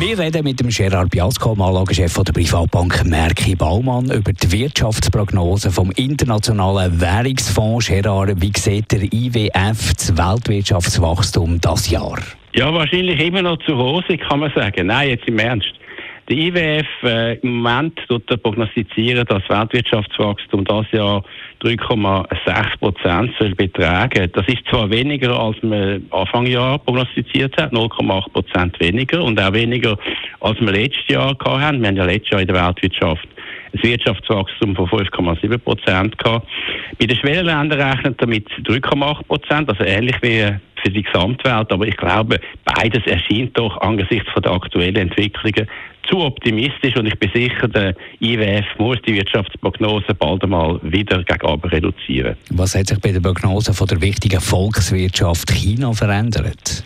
wir reden mit dem Gerard Biasco, Anlagechef der Privatbank Merki Baumann, über die Wirtschaftsprognose vom Internationalen Währungsfonds. Gerard, wie sieht der IWF das Weltwirtschaftswachstum das Jahr? Ja, wahrscheinlich immer noch zu rosig, kann man sagen. Nein, jetzt im Ernst. Der IWF äh, im Moment tut er prognostizieren, dass das Weltwirtschaftswachstum das Jahr 3,6 Prozent soll betragen. Das ist zwar weniger, als man Anfang Jahr prognostiziert hat, 0,8 Prozent weniger und auch weniger, als wir letztes Jahr hatten. Wir haben ja letztes Jahr in der Weltwirtschaft ein Wirtschaftswachstum von 5,7 Prozent gehabt. Bei den Schwellenländern rechnet er mit 3,8 Prozent, also ähnlich wie für die Gesamtwelt. Aber ich glaube, beides erscheint doch angesichts von der aktuellen Entwicklungen zu optimistisch und ich bin sicher, der IWF muss die Wirtschaftsprognose bald einmal wieder gegenüber reduzieren. Was hat sich bei der Prognose von der wichtigen Volkswirtschaft China verändert?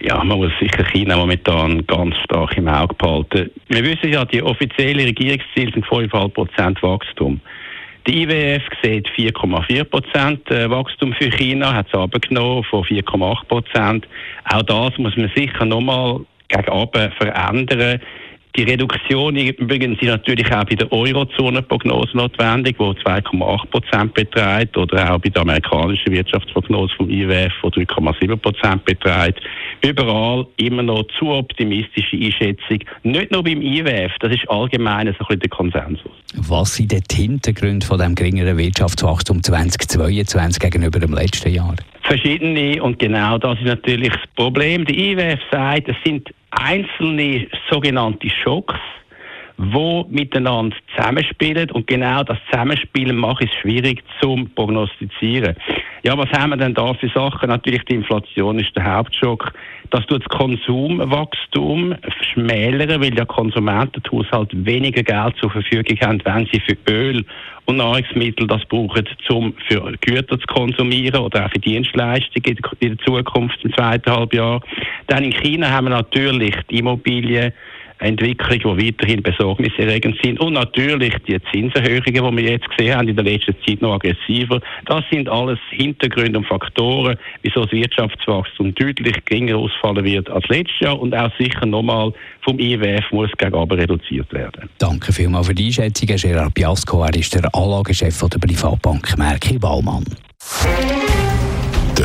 Ja, man muss sicher China momentan ganz stark im Auge behalten. Wir wissen ja, die offiziellen Regierungsziele sind 5,5% Wachstum. Der IWF sieht 4,4% äh, Wachstum für China, hat es abgenommen von 4,8% Auch das muss man sicher nochmal gegen verändern. Die Reduktion übrigens ist natürlich auch bei der Eurozone-Prognose notwendig, wo 2,8 Prozent beträgt, oder auch bei der amerikanischen Wirtschaftsprognose vom IWF, wo 3,7 Prozent beträgt. Überall immer noch zu optimistische Einschätzung. Nicht nur beim IWF, das ist allgemein so ein bisschen der Konsensus. Was sind die Hintergründe von dem geringeren Wirtschaftswachstum 2022 gegenüber dem letzten Jahr? Verschiedene und genau das ist natürlich das Problem. Der IWF sagt, es sind einzelne sogenannte Schocks, wo miteinander zusammenspielen und genau das Zusammenspielen macht es schwierig zum prognostizieren. Ja, was haben wir denn da für Sachen? Natürlich die Inflation ist der Hauptschock. Das tut das Konsumwachstum schmälern, weil ja Konsumenten Haushalt weniger Geld zur Verfügung haben, wenn sie für Öl und Nahrungsmittel das brauchen, um für Güter zu konsumieren oder auch für Dienstleistungen in der Zukunft im zweiten Halbjahr. Dann in China haben wir natürlich die Immobilien Entwicklungen, die weiterhin besorgniserregend sind. Und natürlich die Zinserhöhungen, die wir jetzt gesehen haben, in der letzten Zeit noch aggressiver. Das sind alles Hintergründe und Faktoren, wieso das Wirtschaftswachstum deutlich geringer ausfallen wird als letztes Jahr und auch sicher nochmal vom IWF muss gegenüber reduziert werden. Danke vielmals für die Einschätzung, Gerard Biasco. Er ist der Anlagechef der Privatbank Merki Baumann.